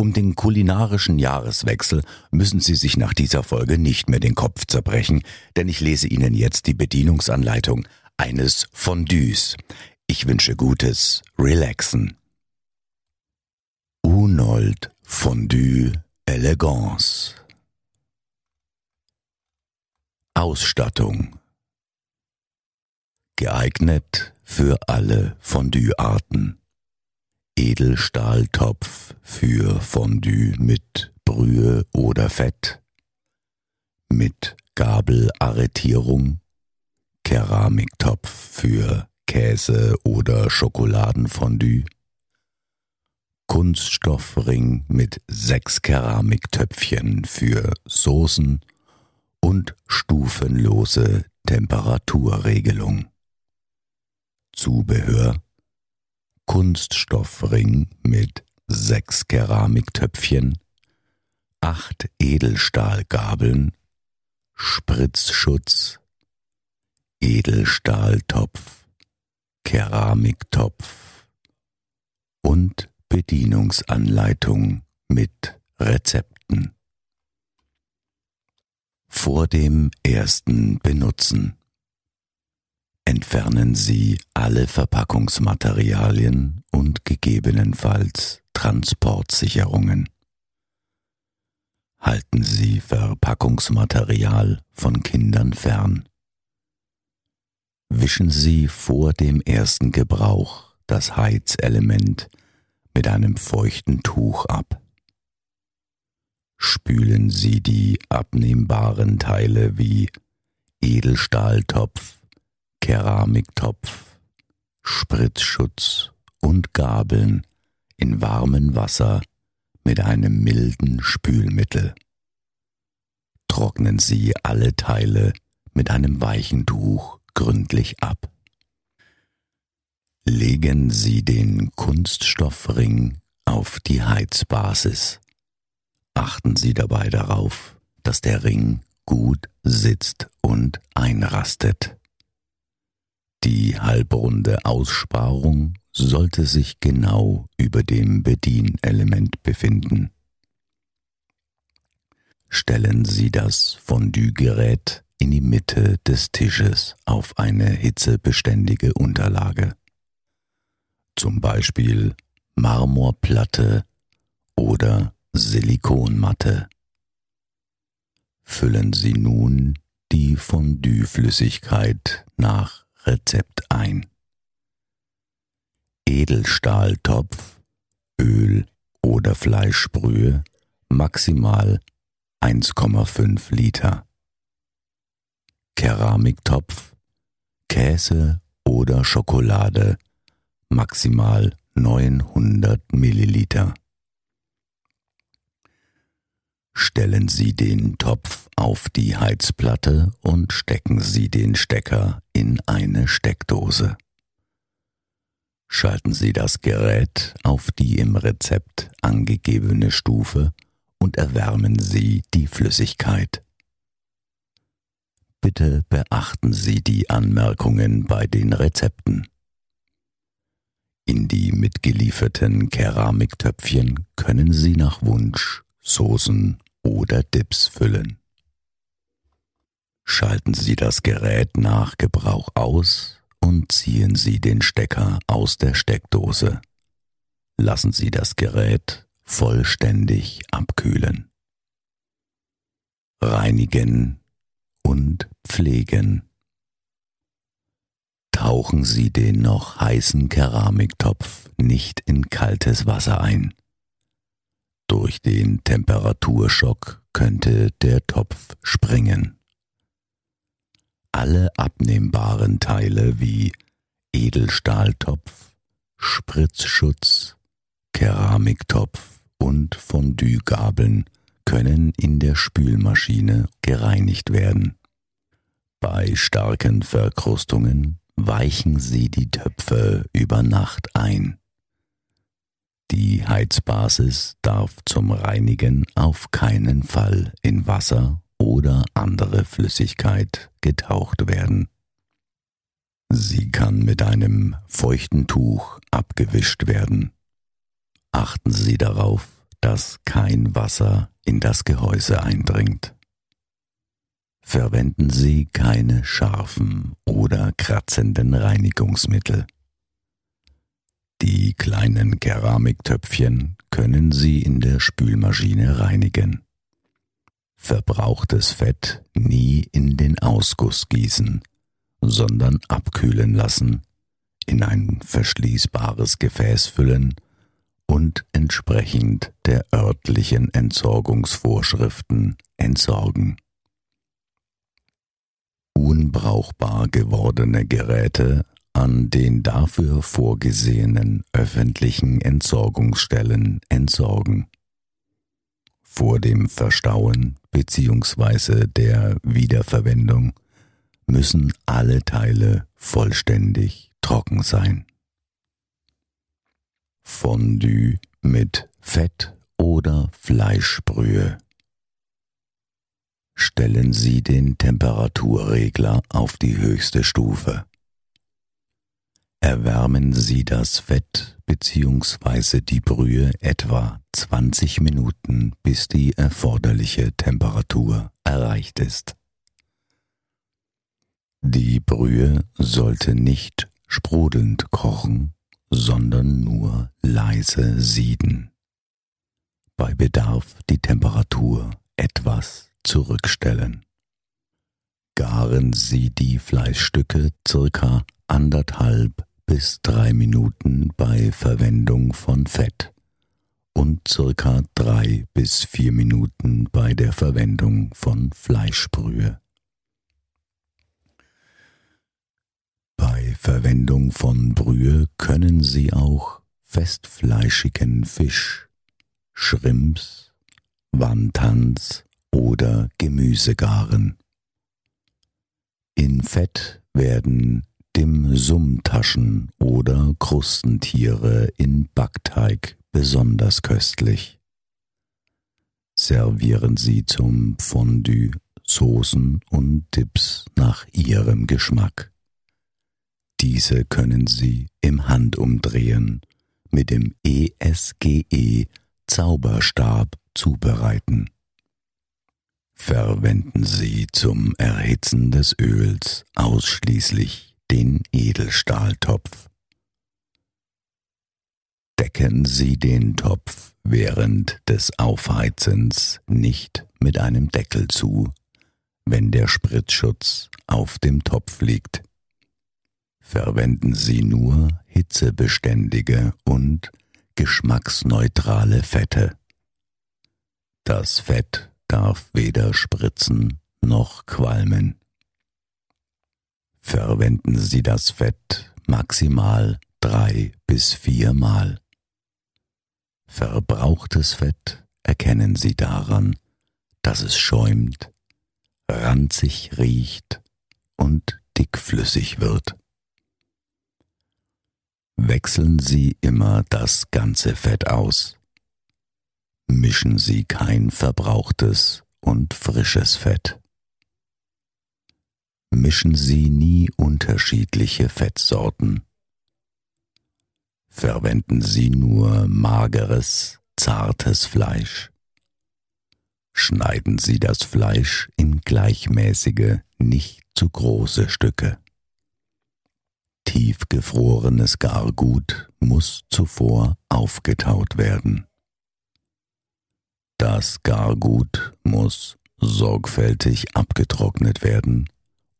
Um den kulinarischen Jahreswechsel müssen Sie sich nach dieser Folge nicht mehr den Kopf zerbrechen, denn ich lese Ihnen jetzt die Bedienungsanleitung eines Fondues. Ich wünsche gutes Relaxen. Unold Fondue Elegance Ausstattung Geeignet für alle Fondue-Arten. Edelstahltopf für Fondue mit Brühe oder Fett, mit Gabelarretierung, Keramiktopf für Käse oder Schokoladenfondue, Kunststoffring mit sechs Keramiktöpfchen für Soßen und stufenlose Temperaturregelung. Zubehör Kunststoffring mit sechs Keramiktöpfchen, acht Edelstahlgabeln, Spritzschutz, Edelstahltopf, Keramiktopf und Bedienungsanleitung mit Rezepten. Vor dem ersten Benutzen entfernen Sie alle Verpackungsmaterialien und gegebenenfalls Transportsicherungen. Halten Sie Verpackungsmaterial von Kindern fern. Wischen Sie vor dem ersten Gebrauch das Heizelement mit einem feuchten Tuch ab. Spülen Sie die abnehmbaren Teile wie Edelstahltopf, Keramiktopf, Spritzschutz und Gabeln in warmem Wasser mit einem milden Spülmittel. Trocknen Sie alle Teile mit einem weichen Tuch gründlich ab. Legen Sie den Kunststoffring auf die Heizbasis. Achten Sie dabei darauf, dass der Ring gut sitzt und einrastet. Die halbrunde Aussparung sollte sich genau über dem Bedienelement befinden. Stellen Sie das Fondue-Gerät in die Mitte des Tisches auf eine hitzebeständige Unterlage. Zum Beispiel Marmorplatte oder Silikonmatte. Füllen Sie nun die Fondue-Flüssigkeit nach Rezept ein. Edelstahltopf, Öl oder Fleischbrühe maximal 1,5 Liter. Keramiktopf, Käse oder Schokolade maximal 900 Milliliter. Stellen Sie den Topf auf die Heizplatte und stecken Sie den Stecker in eine Steckdose. Schalten Sie das Gerät auf die im Rezept angegebene Stufe und erwärmen Sie die Flüssigkeit. Bitte beachten Sie die Anmerkungen bei den Rezepten. In die mitgelieferten Keramiktöpfchen können Sie nach Wunsch Soßen oder Dips füllen. Schalten Sie das Gerät nach Gebrauch aus und ziehen Sie den Stecker aus der Steckdose. Lassen Sie das Gerät vollständig abkühlen. Reinigen und pflegen. Tauchen Sie den noch heißen Keramiktopf nicht in kaltes Wasser ein. Durch den Temperaturschock könnte der Topf springen. Alle abnehmbaren Teile wie Edelstahltopf, Spritzschutz, Keramiktopf und Fondue-Gabeln können in der Spülmaschine gereinigt werden. Bei starken Verkrustungen weichen Sie die Töpfe über Nacht ein. Die Heizbasis darf zum Reinigen auf keinen Fall in Wasser oder andere Flüssigkeit getaucht werden. Sie kann mit einem feuchten Tuch abgewischt werden. Achten Sie darauf, dass kein Wasser in das Gehäuse eindringt. Verwenden Sie keine scharfen oder kratzenden Reinigungsmittel. Die kleinen Keramiktöpfchen können Sie in der Spülmaschine reinigen. Verbrauchtes Fett nie in den Ausguss gießen, sondern abkühlen lassen, in ein verschließbares Gefäß füllen und entsprechend der örtlichen Entsorgungsvorschriften entsorgen. Unbrauchbar gewordene Geräte an den dafür vorgesehenen öffentlichen Entsorgungsstellen entsorgen. Vor dem Verstauen bzw. der Wiederverwendung müssen alle Teile vollständig trocken sein. Fondue mit Fett oder Fleischbrühe. Stellen Sie den Temperaturregler auf die höchste Stufe. Erwärmen Sie das Fett bzw. die Brühe etwa 20 Minuten, bis die erforderliche Temperatur erreicht ist. Die Brühe sollte nicht sprudelnd kochen, sondern nur leise sieden. Bei Bedarf die Temperatur etwas zurückstellen. Garen Sie die Fleischstücke circa anderthalb bis drei Minuten bei Verwendung von Fett und circa drei bis vier Minuten bei der Verwendung von Fleischbrühe. Bei Verwendung von Brühe können Sie auch festfleischigen Fisch, Shrimps, Wantans oder Gemüse garen. In Fett werden Dim-Sum-Taschen oder Krustentiere in Backteig besonders köstlich. Servieren Sie zum Fondue Soßen und Dips nach Ihrem Geschmack. Diese können Sie im Handumdrehen mit dem ESGE Zauberstab zubereiten. Verwenden Sie zum Erhitzen des Öls ausschließlich den Edelstahltopf. Decken Sie den Topf während des Aufheizens nicht mit einem Deckel zu, wenn der Spritzschutz auf dem Topf liegt. Verwenden Sie nur hitzebeständige und geschmacksneutrale Fette. Das Fett darf weder spritzen noch qualmen. Verwenden Sie das Fett maximal drei bis viermal. Verbrauchtes Fett erkennen Sie daran, dass es schäumt, ranzig riecht und dickflüssig wird. Wechseln Sie immer das ganze Fett aus. Mischen Sie kein verbrauchtes und frisches Fett mischen Sie nie unterschiedliche Fettsorten. Verwenden Sie nur mageres, zartes Fleisch. Schneiden Sie das Fleisch in gleichmäßige, nicht zu große Stücke. Tiefgefrorenes Gargut muss zuvor aufgetaut werden. Das Gargut muss sorgfältig abgetrocknet werden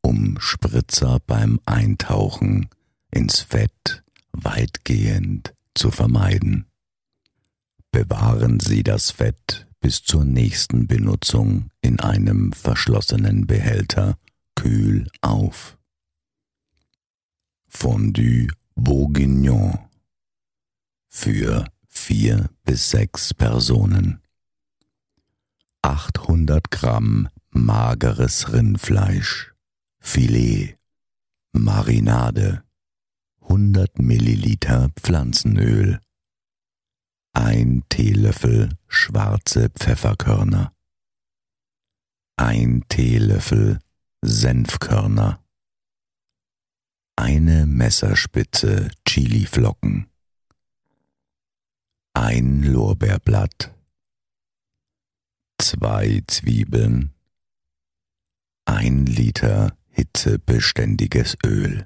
um Spritzer beim Eintauchen ins Fett weitgehend zu vermeiden. Bewahren Sie das Fett bis zur nächsten Benutzung in einem verschlossenen Behälter kühl auf. Fondue Bourguignon für vier bis sechs Personen. 800 Gramm mageres Rindfleisch, Filet, Marinade, 100 Milliliter Pflanzenöl, ein Teelöffel schwarze Pfefferkörner, ein Teelöffel Senfkörner, eine Messerspitze Chiliflocken, ein Lorbeerblatt, zwei Zwiebeln, ein Liter hitzebeständiges Öl.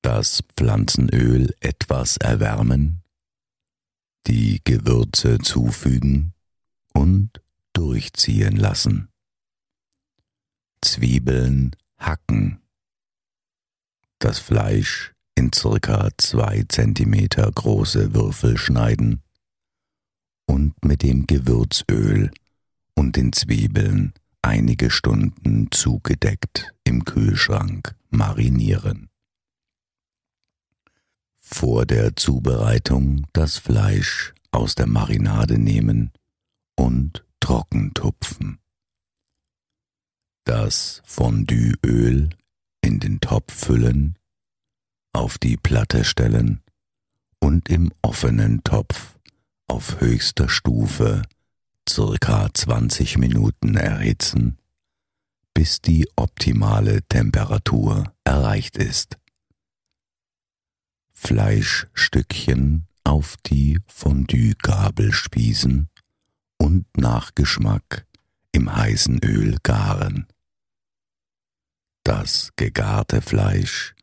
Das Pflanzenöl etwas erwärmen, die Gewürze zufügen und durchziehen lassen. Zwiebeln hacken. Das Fleisch in circa zwei Zentimeter große Würfel schneiden und mit dem Gewürzöl und den Zwiebeln einige Stunden zugedeckt im Kühlschrank marinieren. Vor der Zubereitung das Fleisch aus der Marinade nehmen und trocken tupfen. Das Fondüeöl in den Topf füllen, auf die Platte stellen und im offenen Topf auf höchster Stufe circa 20 Minuten erhitzen, bis die optimale Temperatur erreicht ist. Fleischstückchen auf die Fondue-Gabel spießen und nach Geschmack im heißen Öl garen. Das gegarte Fleisch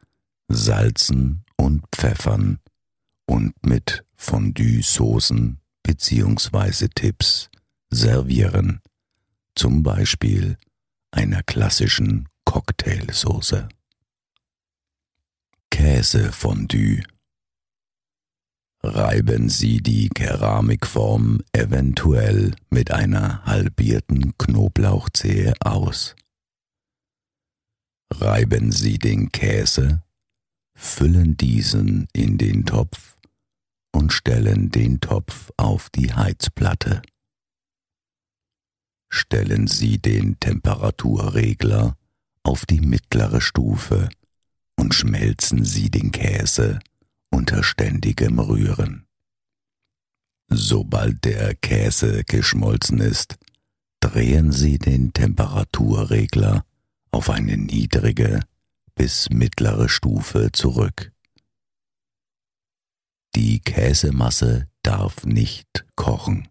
salzen und pfeffern und mit Fondue-Soßen bzw. Tipps servieren, zum Beispiel einer klassischen Cocktailsoße. Käsefondue Reiben Sie die Keramikform eventuell mit einer halbierten Knoblauchzehe aus. Reiben Sie den Käse, füllen diesen in den Topf und stellen den Topf auf die Heizplatte. Stellen Sie den Temperaturregler auf die mittlere Stufe und schmelzen Sie den Käse unter ständigem Rühren. Sobald der Käse geschmolzen ist, drehen Sie den Temperaturregler auf eine niedrige bis mittlere Stufe zurück. Die Käsemasse darf nicht kochen.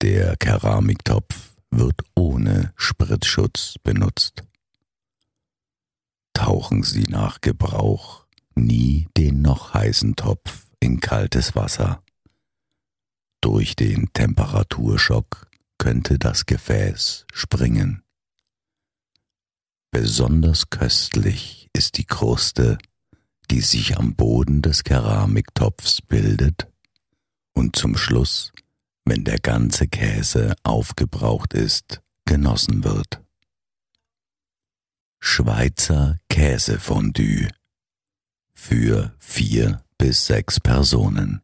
Der Keramiktopf wird ohne Spritzschutz benutzt. Tauchen Sie nach Gebrauch nie den noch heißen Topf in kaltes Wasser. Durch den Temperaturschock könnte das Gefäß springen. Besonders köstlich ist die Kruste, die sich am Boden des Keramiktopfs bildet und zum Schluss, wenn der ganze Käse aufgebraucht ist, genossen wird. Schweizer Käsefondue für vier bis sechs Personen.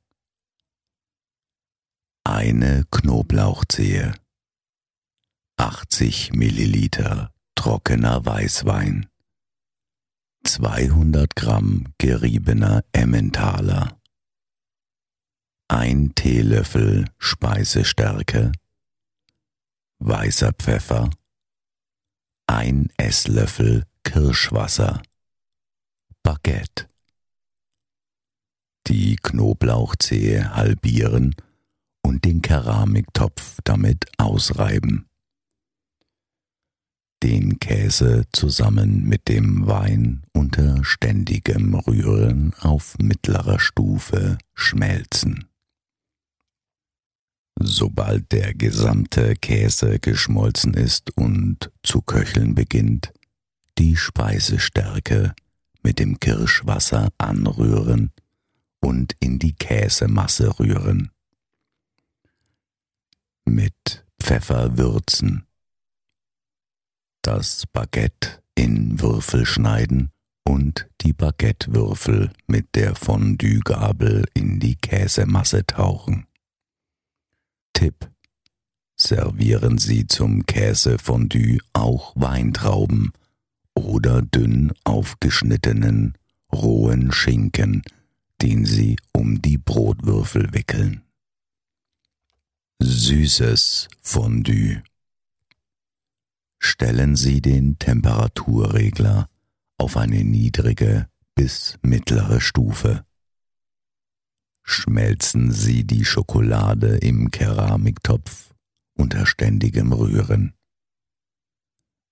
Eine Knoblauchzehe, 80 Milliliter trockener Weißwein, 200 Gramm geriebener Emmentaler, ein Teelöffel Speisestärke, weißer Pfeffer, ein Esslöffel Kirschwasser, Baguette die Knoblauchzehe halbieren und den Keramiktopf damit ausreiben. Den Käse zusammen mit dem Wein unter ständigem Rühren auf mittlerer Stufe schmelzen. Sobald der gesamte Käse geschmolzen ist und zu köcheln beginnt, die Speisestärke mit dem Kirschwasser anrühren und in die Käsemasse rühren. Mit Pfeffer würzen. Das Baguette in Würfel schneiden und die Baguettewürfel mit der Fondue-Gabel in die Käsemasse tauchen. Tipp. Servieren Sie zum Käsefondue auch Weintrauben oder dünn aufgeschnittenen rohen Schinken, den Sie um die Brotwürfel wickeln. Süßes Fondue. Stellen Sie den Temperaturregler auf eine niedrige bis mittlere Stufe. Schmelzen Sie die Schokolade im Keramiktopf unter ständigem Rühren.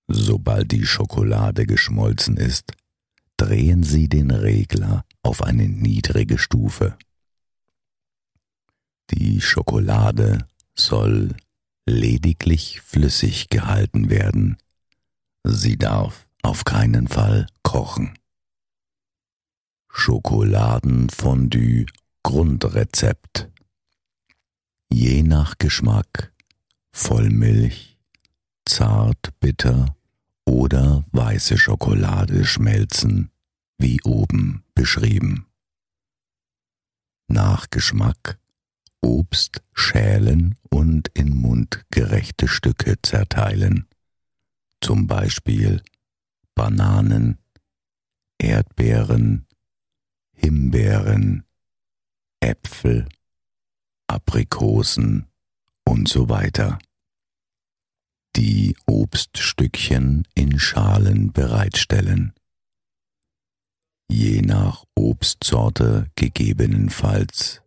Sobald die Schokolade geschmolzen ist, drehen Sie den Regler auf eine niedrige Stufe. Die Schokolade soll lediglich flüssig gehalten werden. Sie darf auf keinen Fall kochen. Schokoladenfondue Grundrezept. Je nach Geschmack Vollmilch, zart bitter oder weiße Schokolade schmelzen, wie oben beschrieben. Nach Geschmack Obst schälen und in mundgerechte Stücke zerteilen, zum Beispiel Bananen, Erdbeeren, Himbeeren, Äpfel, Aprikosen und so weiter. Die Obststückchen in Schalen bereitstellen. Je nach Obstsorte gegebenenfalls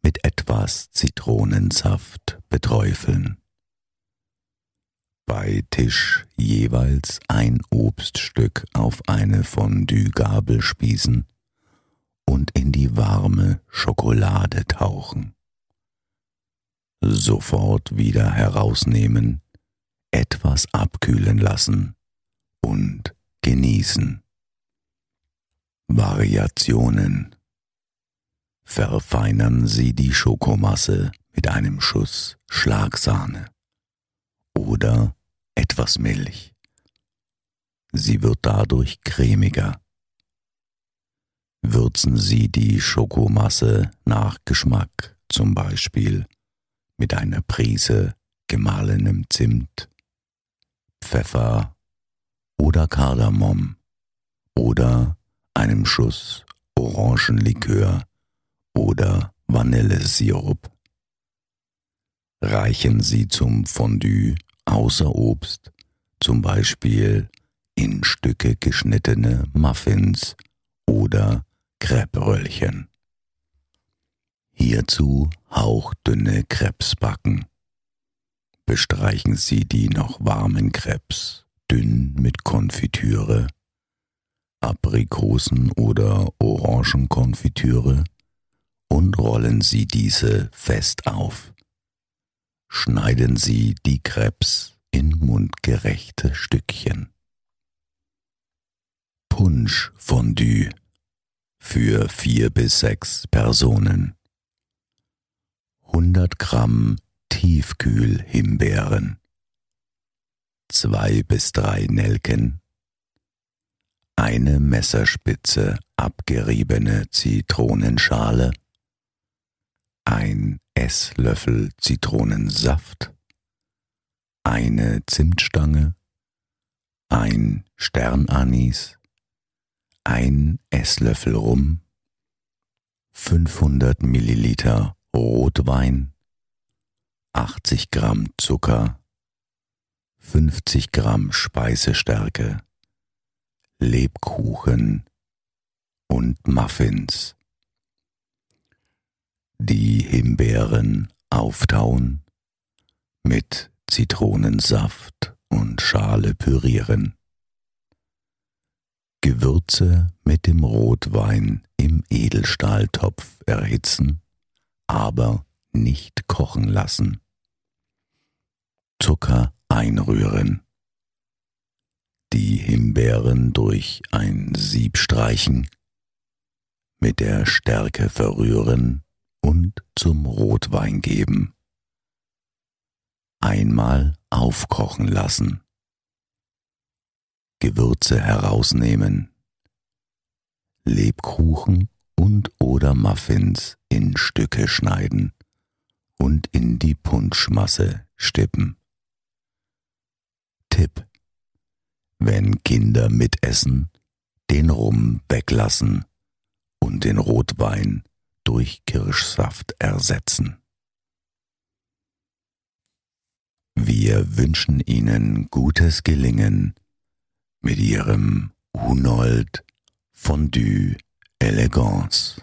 mit etwas Zitronensaft beträufeln. Bei Tisch jeweils ein Obststück auf eine Fondue-Gabel spießen und in die warme Schokolade tauchen. Sofort wieder herausnehmen, etwas abkühlen lassen und genießen. Variationen Verfeinern Sie die Schokomasse mit einem Schuss Schlagsahne oder etwas Milch. Sie wird dadurch cremiger würzen Sie die Schokomasse nach Geschmack, zum Beispiel mit einer Prise gemahlenem Zimt, Pfeffer oder Kardamom oder einem Schuss Orangenlikör oder Vanillesirup. Reichen Sie zum Fondue außer Obst, zum Beispiel in Stücke geschnittene Muffins oder Creperöllchen. Hierzu hauchdünne Krebs backen. Bestreichen Sie die noch warmen Krebs dünn mit Konfitüre, Aprikosen- oder Orangenkonfitüre und rollen Sie diese fest auf. Schneiden Sie die Krebs in mundgerechte Stückchen. Punschfondue für vier bis sechs Personen. 100 Gramm Tiefkühlhimbeeren, zwei bis drei Nelken, eine Messerspitze abgeriebene Zitronenschale, ein Esslöffel Zitronensaft, eine Zimtstange, ein Sternanis, ein Esslöffel Rum, 500 Milliliter Rotwein, 80 Gramm Zucker, 50 Gramm Speisestärke, Lebkuchen und Muffins. Die Himbeeren auftauen, mit Zitronensaft und Schale pürieren. Gewürze mit dem Rotwein im Edelstahltopf erhitzen, aber nicht kochen lassen. Zucker einrühren. Die Himbeeren durch ein Sieb streichen, mit der Stärke verrühren und zum Rotwein geben. Einmal aufkochen lassen. Gewürze herausnehmen, Lebkuchen und oder Muffins in Stücke schneiden und in die Punschmasse Stippen. Tipp. Wenn Kinder mitessen, den Rum weglassen und den Rotwein durch Kirschsaft ersetzen. Wir wünschen Ihnen gutes Gelingen mit Ihrem Hunold Fondue Elegance.